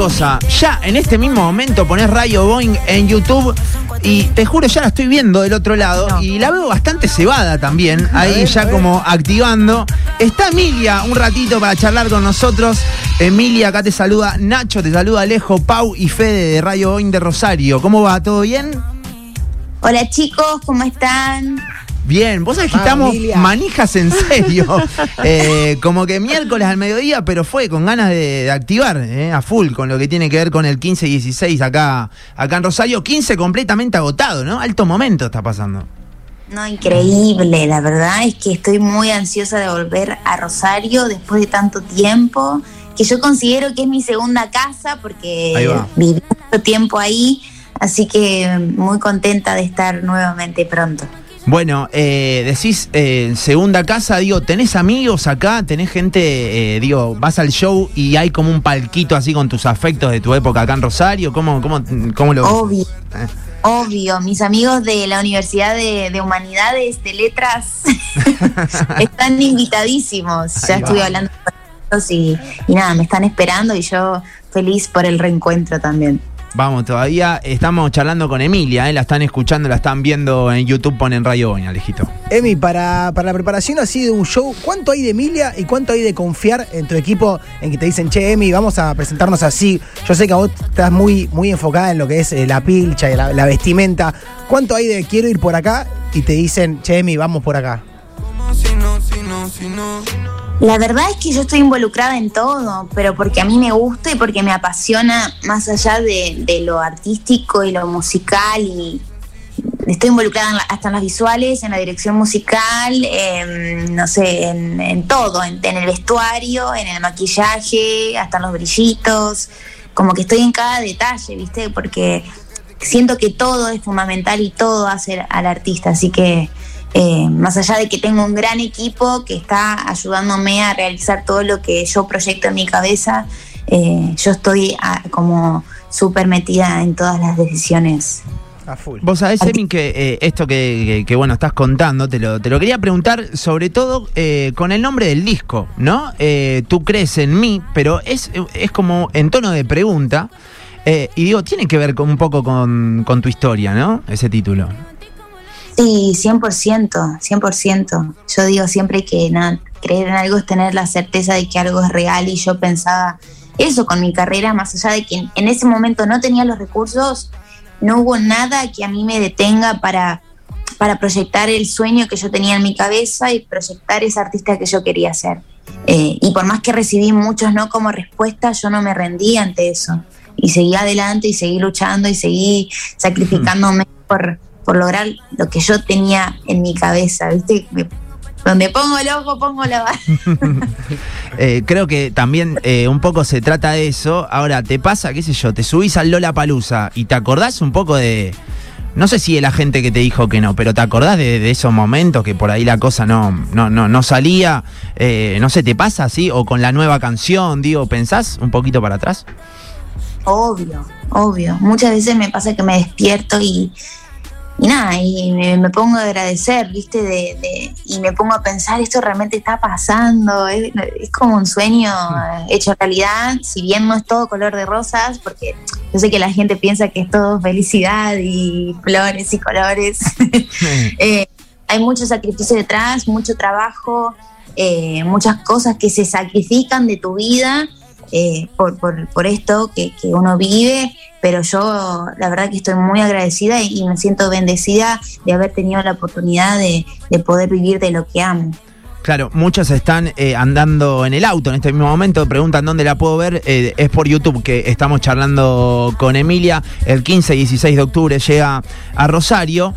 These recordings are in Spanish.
cosa, ya en este mismo momento pones Rayo Boeing en YouTube y te juro ya la estoy viendo del otro lado y la veo bastante cebada también, ahí ya como activando. Está Emilia un ratito para charlar con nosotros. Emilia, acá te saluda Nacho, te saluda Alejo, Pau y Fede de Rayo Boeing de Rosario. ¿Cómo va? ¿Todo bien? Hola chicos, ¿cómo están? Bien, vos sabés que estamos manijas en serio. Eh, como que miércoles al mediodía, pero fue con ganas de, activar eh, a full con lo que tiene que ver con el 15 y 16 acá, acá en Rosario. 15 completamente agotado, ¿no? Alto momento está pasando. No, increíble. La verdad es que estoy muy ansiosa de volver a Rosario después de tanto tiempo, que yo considero que es mi segunda casa porque viví mucho tiempo ahí. Así que muy contenta de estar nuevamente pronto. Bueno, eh, decís eh, segunda casa, digo, ¿tenés amigos acá? ¿Tenés gente, eh, digo, vas al show y hay como un palquito así con tus afectos de tu época acá en Rosario? ¿Cómo, cómo, cómo lo Obvio. Obvio, mis amigos de la Universidad de, Humanidades, de Letras, están invitadísimos. ya estuve hablando con ellos y, y nada, me están esperando y yo feliz por el reencuentro también. Vamos, todavía estamos charlando con Emilia, ¿eh? la están escuchando, la están viendo en YouTube, ponen Radio Boña, Alejito. Emi, para, para la preparación así de un show, ¿cuánto hay de Emilia y cuánto hay de confiar en tu equipo en que te dicen, che, Emi, vamos a presentarnos así? Yo sé que vos estás muy, muy enfocada en lo que es eh, la pilcha y la, vestimenta. ¿Cuánto hay de quiero ir por acá y te dicen, che, Emi, vamos por acá? La verdad es que yo estoy involucrada en todo, pero porque a mí me gusta y porque me apasiona más allá de, lo artístico y lo musical y estoy involucrada hasta en las visuales, en la dirección musical, no sé, en, todo, en, el vestuario, en el maquillaje, hasta en los brillitos, como que estoy en cada detalle, ¿viste? Porque siento que todo es fundamental y todo hace al artista, así que eh, más allá de que tengo un gran equipo que está ayudándome a realizar todo lo que yo proyecto en mi cabeza, eh, yo estoy ah, como súper metida en todas las decisiones. A full. Vos sabés, Emin, que eh, esto que, bueno estás contando, te lo, te lo quería preguntar sobre todo con el nombre del disco, ¿no? Tú crees en mí, pero es, es como en tono de pregunta. y digo, tiene que ver con, un poco con, con tu historia, ¿no? Ese título. Sí, 100%, 100%. Yo digo siempre que nada, creer en algo es tener la certeza de que algo es real y yo pensaba eso con mi carrera, más allá de que en ese momento no tenía los recursos, no hubo nada que a mí me detenga para, para proyectar el sueño que yo tenía en mi cabeza y proyectar esa artista que yo quería ser. Eh, y por más que recibí muchos no como respuesta, yo no me rendí ante eso. Y seguí adelante y seguí luchando y seguí sacrificándome por, por lograr lo que yo tenía en mi cabeza, ¿viste? donde pongo el ojo, pongo la eh, creo que también eh, un poco se trata de eso. Ahora, ¿te pasa, qué sé yo, te subís al Lola Palusa y te acordás un poco de. No sé si de la gente que te dijo que no, pero ¿te acordás de, esos momentos que por ahí la cosa no, no, no, no salía? Eh, no sé, ¿te pasa así? O con la nueva canción, digo, ¿pensás un poquito para atrás? Obvio, obvio. Muchas veces me pasa que me despierto y, y nada, y me, pongo a agradecer, ¿viste? De, y me pongo a pensar, esto realmente está pasando, es, como un sueño hecho realidad, si bien no es todo color de rosas, porque yo sé que la gente piensa que es todo felicidad y flores y colores. Eh, hay mucho sacrificio detrás, mucho trabajo, eh, muchas cosas que se sacrifican de tu vida eh, por, por, esto que, uno vive, pero yo la verdad que estoy muy agradecida y, me siento bendecida de haber tenido la oportunidad de, poder vivir de lo que amo. Claro, muchos están eh, andando en el auto en este mismo momento, preguntan dónde la puedo ver, eh, es por YouTube que estamos charlando con Emilia, el 15 y 16 de octubre llega a Rosario.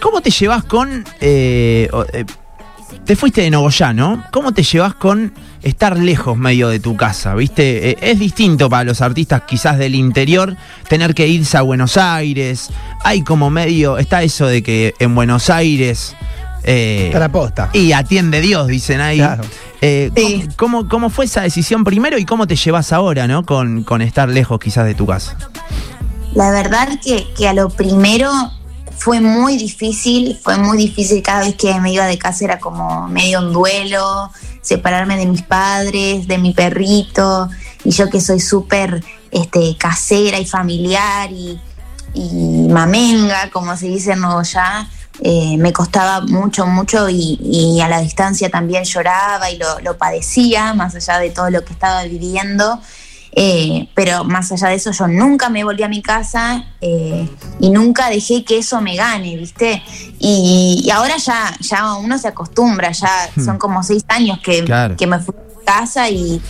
¿Cómo te llevas con... te fuiste de Nogoyá, ¿no? ¿Cómo te llevas con estar lejos medio de tu casa, ¿viste? Eh, es distinto para los artistas quizás del interior tener que irse a Buenos Aires. Hay como medio, está eso de que en Buenos Aires... Eh, está la posta. Y atiende Dios, dicen ahí. Eh, ¿cómo, ¿cómo, fue esa decisión primero y cómo te llevas ahora, ¿no? Con, con estar lejos quizás de tu casa. La verdad que, que a lo primero fue muy difícil, fue muy difícil cada vez que me iba de casa era como medio un duelo, separarme de mis padres, de mi perrito, y yo que soy súper este, casera y familiar y, mamenga, como se dice en Nuevo Ya, eh, me costaba mucho, mucho y, y a la distancia también lloraba y lo, lo padecía, más allá de todo lo que estaba viviendo. Eh, pero más allá de eso, yo nunca me volví a mi casa eh, y nunca dejé que eso me gane, ¿viste? Y, y ahora ya, ya uno se acostumbra, ya Hmm. son como seis años que, Claro. que me fui a mi casa y,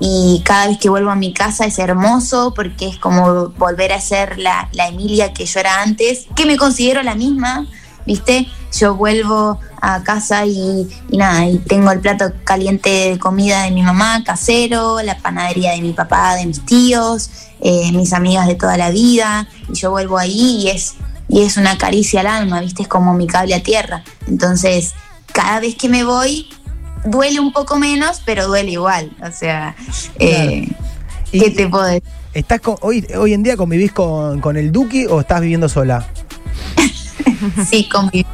y cada vez que vuelvo a mi casa es hermoso porque es como volver a ser la, la Emilia que yo era antes, que me considero la misma, ¿viste? Yo vuelvo a casa y, y nada, y tengo el plato caliente de comida de mi mamá, casero, la panadería de mi papá, de mis tíos, eh, mis amigas de toda la vida, y yo vuelvo ahí y es, y es una caricia al alma, ¿viste? Es como mi cable a tierra. Entonces, cada vez que me voy, duele un poco menos, pero duele igual. O sea, eh, ¿qué te puedo decir? ¿Estás con- hoy, hoy en día convivís con, con el Duki o estás viviendo sola? Sí, conviv-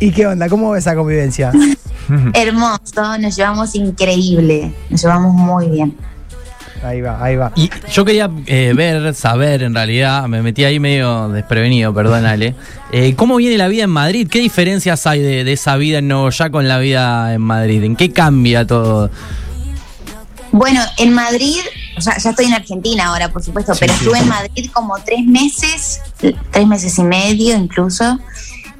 ¿Y qué onda? ¿Cómo ves esa convivencia? hermoso, nos llevamos increíble, nos llevamos muy bien. Ahí va, ahí va. Y yo quería eh, ver, saber en realidad, me metí ahí medio desprevenido, perdónale. Eh, ¿Cómo viene la vida en Madrid? ¿Qué diferencias hay de, de esa vida en Nuevo Ya con la vida en Madrid? ¿En qué cambia todo? Bueno, en Madrid, o sea, ya estoy en Argentina ahora, por supuesto, pero estuve en Madrid como tres meses, tres meses y medio incluso.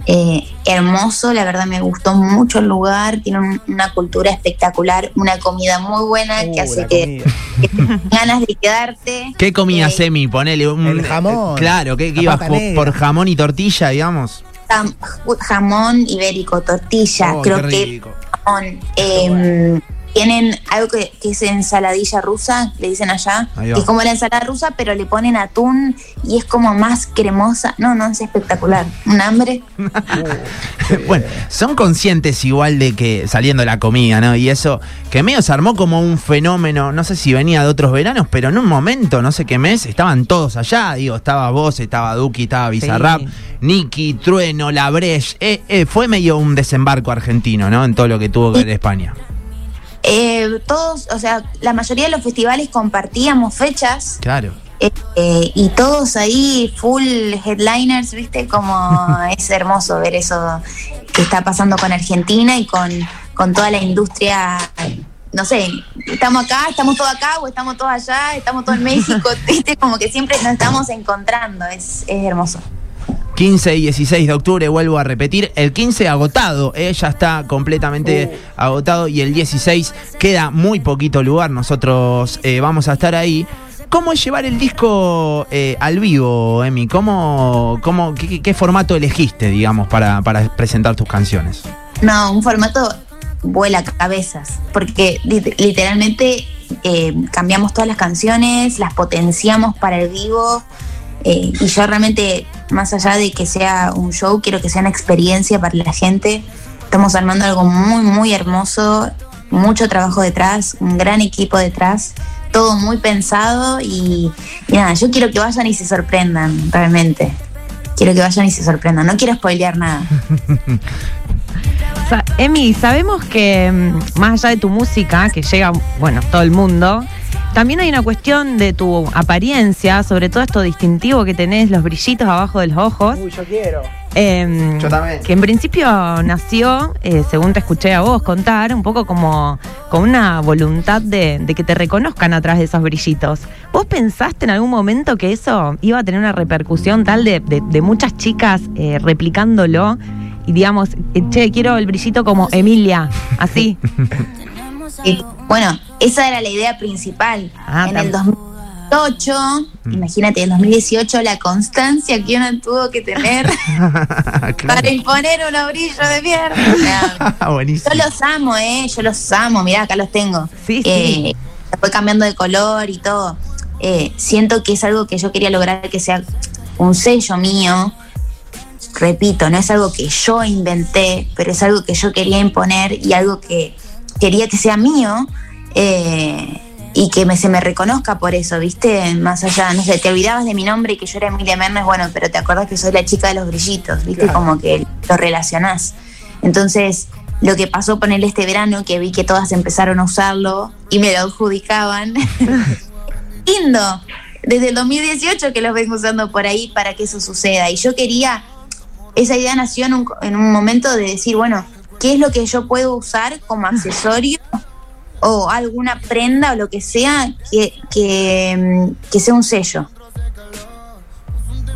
Eh, hermoso, la verdad me gustó mucho el lugar, tiene un- una cultura espectacular, una comida muy buena que Uh, hace que, comida. que den ganas de quedarte. ¿Qué comías, Eh, Emi? Ponele un. El jamón. Claro, ¿qué, qué La ibas por, jamón y tortilla, digamos? jam- jamón ibérico, tortilla, Oh, qué croquet, rico. jamón. eh, tienen algo que, que es ensaladilla rusa, le dicen allá, que es como la ensalada rusa, pero le ponen atún y es como más cremosa. No, no, es espectacular. Un hambre. bueno, son conscientes igual de que saliendo la comida, ¿no? Y eso, que medio se armó como un fenómeno, no sé si venía de otros veranos, pero en un momento, no sé qué mes, estaban todos allá. Digo, estaba vos, estaba Duki, estaba Bizarrap, Sí. Nicky, Trueno, La Breche. Eh, eh, fue medio un desembarco argentino, ¿no? En todo lo que tuvo que ver España. Eh, todos, o sea, la mayoría de los festivales compartíamos fechas Claro. eh, eh, y todos ahí full headliners, ¿viste? Como es hermoso ver eso que está pasando con Argentina y con, con toda la industria. No sé, estamos acá, estamos todos acá o estamos todos allá, estamos todos en México, ¿viste? Como que siempre nos estamos encontrando, es, es hermoso. 15 y 16 de octubre, vuelvo a repetir. El 15 agotado, eh, ya está completamente agotado. Y el 16 queda muy poquito lugar. Nosotros eh, vamos a estar ahí. ¿Cómo es llevar el disco eh, al vivo, Emi? ¿Cómo, cómo, qué, formato elegiste, digamos, para, para presentar tus canciones? No, un formato vuela cabezas, porque lit- literalmente eh, cambiamos todas las canciones, las potenciamos para el vivo, eh, y yo realmente, más allá de que sea un show, quiero que sea una experiencia para la gente. Estamos armando algo muy, muy hermoso, mucho trabajo detrás, un gran equipo detrás, todo muy pensado y, nada, yo quiero que vayan y se sorprendan, realmente. Quiero que vayan y se sorprendan, no quiero spoilear nada. Emi, sabemos que mm, más allá de tu música, que llega, bueno, todo el mundo, también hay una cuestión de tu apariencia, sobre todo esto distintivo que tenés, los brillitos abajo de los ojos. Uy, yo quiero. em, Yo también. Que en principio nació, eh, según te escuché a vos contar, un poco como con una voluntad de, de que te reconozcan atrás de esos brillitos. ¿Vos pensaste en algún momento que eso iba a tener una repercusión tal de, de- de muchas chicas eh, replicándolo? Y digamos, eh, che, quiero el brillito como Emilia, así. Bueno, esa era la idea principal. Ah, en el 2008, imagínate, en 2018, la constancia que uno tuvo que tener para imponer unos brillos de mierda. Buenísimo. Yo los amo, ¿eh? Yo los amo, mirá, acá los tengo. Sí, sí. Eh, se fue cambiando de color y todo. Eh, siento que es algo que yo quería lograr que sea un sello mío. Repito, no es algo que yo inventé, pero es algo que yo quería imponer y algo que quería que sea mío eh, y que me, se me reconozca por eso, ¿viste? Más allá, no sé, te olvidabas de mi nombre y que yo era Emilia Mernes, bueno, pero te acuerdas que soy la chica de los brillitos, ¿viste? Claro. Como que lo relacionás. Entonces, lo que pasó ponerle este verano, que vi que todas empezaron a usarlo, y me lo adjudicaban. Lindo. Desde el 2018 que los vengo usando por ahí para que eso suceda. Y yo quería, esa idea nació en un, en un momento de decir, bueno, ¿qué es lo que yo puedo usar como accesorio o alguna prenda o lo que sea que, que, mm, que sea un sello?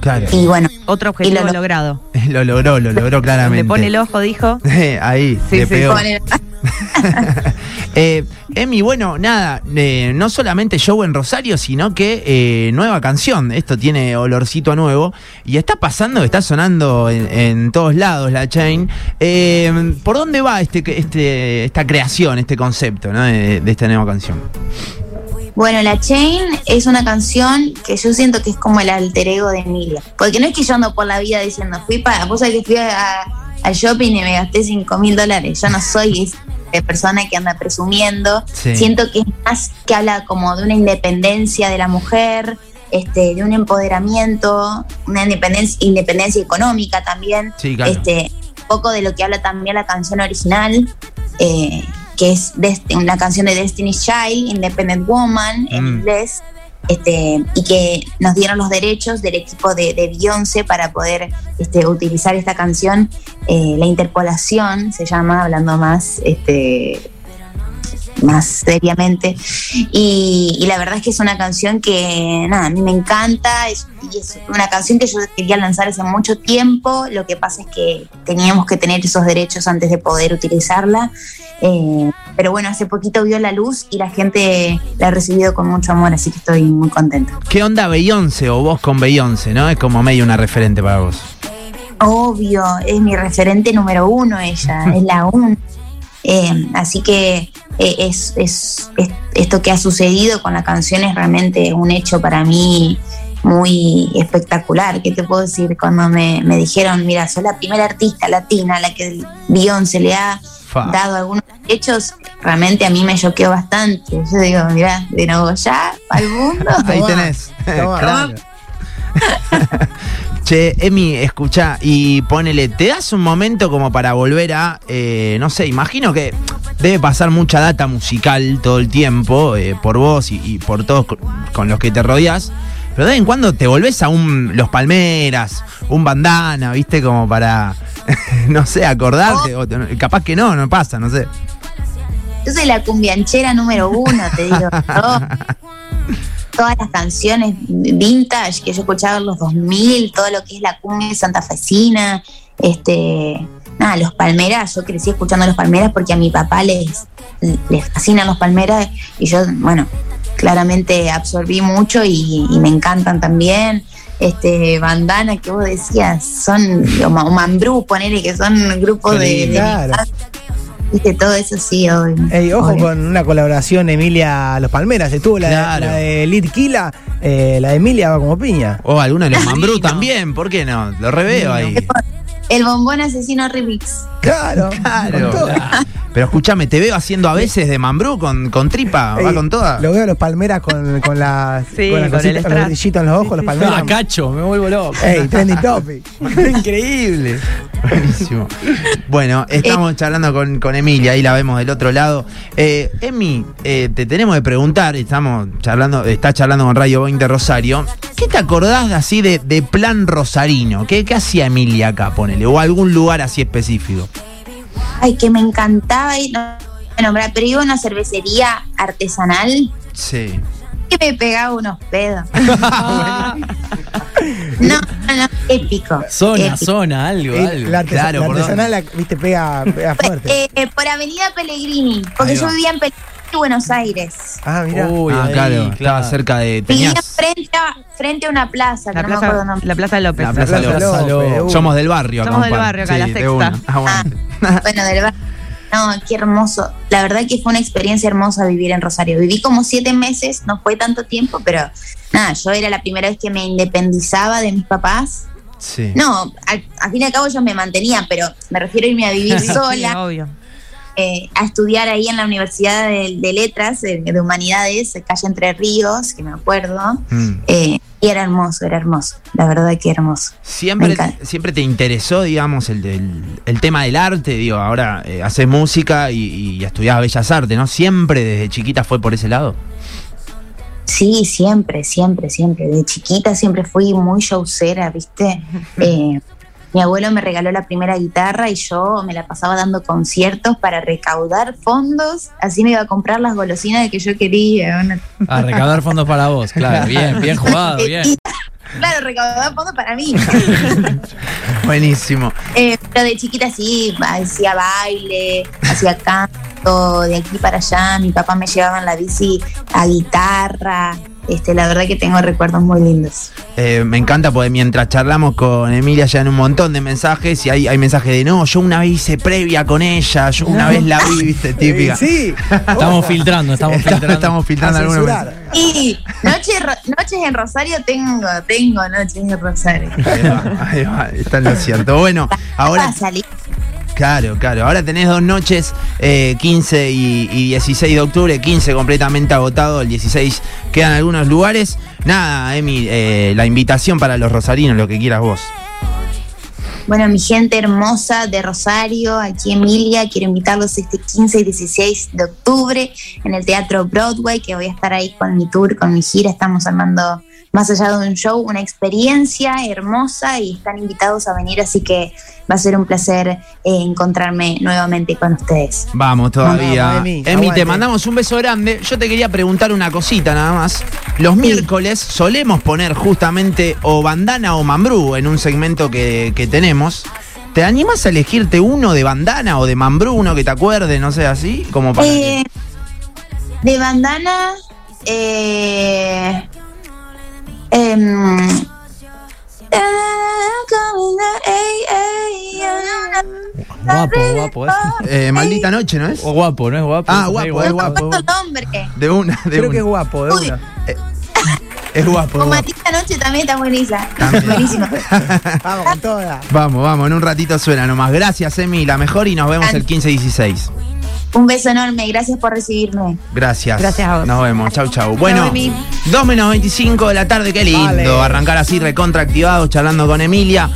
Claro. Y bueno, Otro objetivo Y lo- logrado. Lo logró, lo logró claramente. Le pone el ojo, dijo. Ahí, Sí, le sí, pegó. con el- Eh, Emi, bueno, nada, eh, no solamente show en Rosario, sino que eh, nueva canción. Esto tiene olorcito nuevo y está pasando, está sonando en, en todos lados la chain. Eh, ¿Por dónde va este, este, esta creación, este concepto ¿no? de, de esta nueva canción? Bueno, La Chain es una canción que yo siento que es como el alter ego de Emilia. Porque no es que yo ando por la vida diciendo, fui para, vos sabés que fui a- al shopping y me gasté 5 mil dólares. Yo no soy esa persona que anda presumiendo. Sí. Siento que es más que habla como de una independencia de la mujer, este, de un empoderamiento, una independencia, independencia económica también. Sí, claro. Este, un poco de lo que habla también la canción original, eh, que es Dest- una canción de Destiny's Child, Independent Woman, en Mm. inglés, este, y que nos dieron los derechos del equipo de, de Beyoncé para poder este, utilizar esta canción. Eh, la interpolación se llama, hablando más este, más seriamente. Y, y la verdad es que es una canción que, nada, a mí me encanta. Es, y es una canción que yo quería lanzar hace mucho tiempo. Lo que pasa es que teníamos que tener esos derechos antes de poder utilizarla. Eh, pero bueno, hace poquito vio la luz y la gente la ha recibido con mucho amor, así que estoy muy contenta. ¿Qué onda Beyoncé o vos con Beyoncé, no? Es como medio una referente para vos. Obvio, es mi referente número uno ella, es la uno. Eh, así que eh, es, es- es- esto que ha sucedido con la canción es realmente un hecho para mí muy espectacular. ¿Qué te puedo decir? Cuando me, me dijeron, mira, soy la primera artista latina a la que Beyoncé le ha Fa. dado algunos derechos, realmente a mí me choqueó bastante. Yo digo, mira, de nuevo ya, al mundo. Ahí tenés. Claro. Che, Emi, escucha y ponele, ¿te das un momento como para volver a, eh, no sé, imagino que debe pasar mucha data musical todo el tiempo, eh, por vos y, y por todos con, los que te rodeas, pero de vez en cuando te volvés a un Los Palmeras, un bandana, ¿viste? Como para, no sé, acordarte, o te- capaz que no, no pasa, no sé. Yo soy la cumbianchera número uno, te digo. Todas las canciones vintage que yo escuchaba en los 2000, todo lo que es la cumbia santafesina, este, nada, los palmeras, yo crecí escuchando los palmeras porque a mi papá les, les fascinan los palmeras y yo, bueno, claramente absorbí mucho y, y me encantan también. Este, bandana que vos decías, son, o Ma- o Mambrú, ponele que son grupos de, de Claro. Viste, todo eso sí. Ey, ojo Obvio. con una colaboración Emilia Los Palmeras. Estuvo la, Claro. la de Lid Kila, eh, la de Emilia va como piña. O alguno de los Mambrú también, ¿por qué no? Lo reveo ahí. El bombón asesino remix. Claro, Claro. con todo. Pero escúchame, te veo haciendo a veces de Mambrú con, con tripa, va Ey, con toda. Lo veo a los palmeras con, con, la, Sí, con, la con cosita- el con los strass. brillitos en los ojos, los palmeras. Ah, cacho, me vuelvo loco. Ey, trending topic. Increíble. Buenísimo. Bueno, estamos charlando con, con Emilia, ahí la vemos del otro lado. Eh, Emi, eh, te tenemos que preguntar, estamos charlando, está charlando con Radio 20 Rosario. ¿Qué te acordás de así de, de plan rosarino? ¿Qué, ¿Qué hacía Emilia acá, ponele? O algún lugar así específico. Ay, que me encantaba ir, no me nombrar, pero iba a una cervecería artesanal Sí. que me pegaba unos pedos. no, no, no, épico. Zona, épico. zona, algo, Ey, algo. la, artesa- Claro, la ¿por artesanal, la- viste, pega, pega fuerte. Eh, por Avenida Pellegrini, porque yo vivía en Pellegrini, Buenos Aires. Ah, mira. Uy, ah, ahí, claro, estaba cerca de. Vivía frente a, frente a una plaza, La que no me acuerdo plaza, nombre. la plaza de López. La Plaza Plaza López. López, uh. Somos del barrio acá. Somos del barrio acá, la sexta. Ah, bueno. Bueno, del bar. No, qué hermoso. La verdad que fue una experiencia hermosa vivir en Rosario. Viví como siete meses, no fue tanto tiempo, pero nada, yo era la primera vez que me independizaba de mis papás. Sí. No, al, al fin y al cabo ellos me mantenían, pero me refiero a irme a vivir Sí, sola. obvio. Eh, a estudiar ahí en la Universidad de, de Letras, de, de Humanidades, calle Entre Ríos, que me acuerdo. Mm. Eh, y era hermoso, era hermoso. La verdad que hermoso. Siempre, siempre te interesó, digamos, el, el tema del arte, digo, ahora eh, haces música y, y estudiás Bellas Artes, ¿no? Siempre desde chiquita fue por ese lado. Sí, siempre, siempre, siempre. De chiquita siempre fui muy showcera, ¿viste? Eh, mi abuelo me regaló la primera guitarra y yo me la pasaba dando conciertos para recaudar fondos. Así me iba a comprar las golosinas que yo quería. una- A recaudar fondos para vos, claro. Bien, bien jugado, bien. Claro, recaudar fondos para mí. Buenísimo. Eh, pero de chiquita sí, hacía baile, hacía canto, de aquí para allá. Mi papá me llevaba en la bici a guitarra. Este, la verdad que tengo recuerdos muy lindos. Eh, me encanta porque mientras charlamos con Emilia ya en un montón de mensajes y hay, hay mensajes de no, yo una vez hice previa con ella, yo una vez la vi, viste, típica. Sí. Estamos filtrando, estamos Estamos, filtrando. estamos filtrando algunos. Y noches, ro- noches en Rosario tengo, tengo noches en Rosario. Ahí va, ahí va, está en lo cierto. Bueno, Ahora salí. Claro, claro, ahora tenés dos noches, eh, 15 y, y 16 de octubre, 15 completamente agotado, el 16 quedan algunos lugares. Nada, Emi, eh, la invitación para los rosarinos, lo que quieras vos. Bueno, mi gente hermosa de Rosario, aquí Emilia, quiero invitarlos este 15 y 16 de octubre en el Teatro Broadway, que voy a estar ahí con mi tour, con mi gira. Estamos armando, más allá de un show, una experiencia hermosa y están invitados a venir, así que va a ser un placer eh, encontrarme nuevamente con ustedes. Vamos todavía. Emi, Emi, te mandamos un beso grande. Yo te quería preguntar una cosita nada más. Los miércoles solemos poner justamente o bandana o mambrú en un segmento que, que tenemos. ¿Te animas a elegirte uno de bandana o de mambrú, uno que te acuerde, no sé, así? Como para que- Eh, de bandana, eh, em, Guapo, guapo. ¿eh? Eh, maldita noche, ¿no es? O guapo, ¿no es guapo? Ah, guapo, es guapo. ¿Cuánto nombre? De una, de Creo una. que es guapo, de Uy. una. Es guapo. Con. Matita Noche también está buenísima. Buenísima. Vamos con toda. Vamos, vamos, en un ratito suena nomás. Gracias, Emi, la mejor y nos vemos el 15 y 16. Un beso enorme, gracias por recibirme. Gracias. Gracias a vos. Nos vemos. Chau, chau. Bueno, Emi. 2 menos 25 de la tarde, qué lindo. Vale. Arrancar así recontra activados, charlando con Emilia.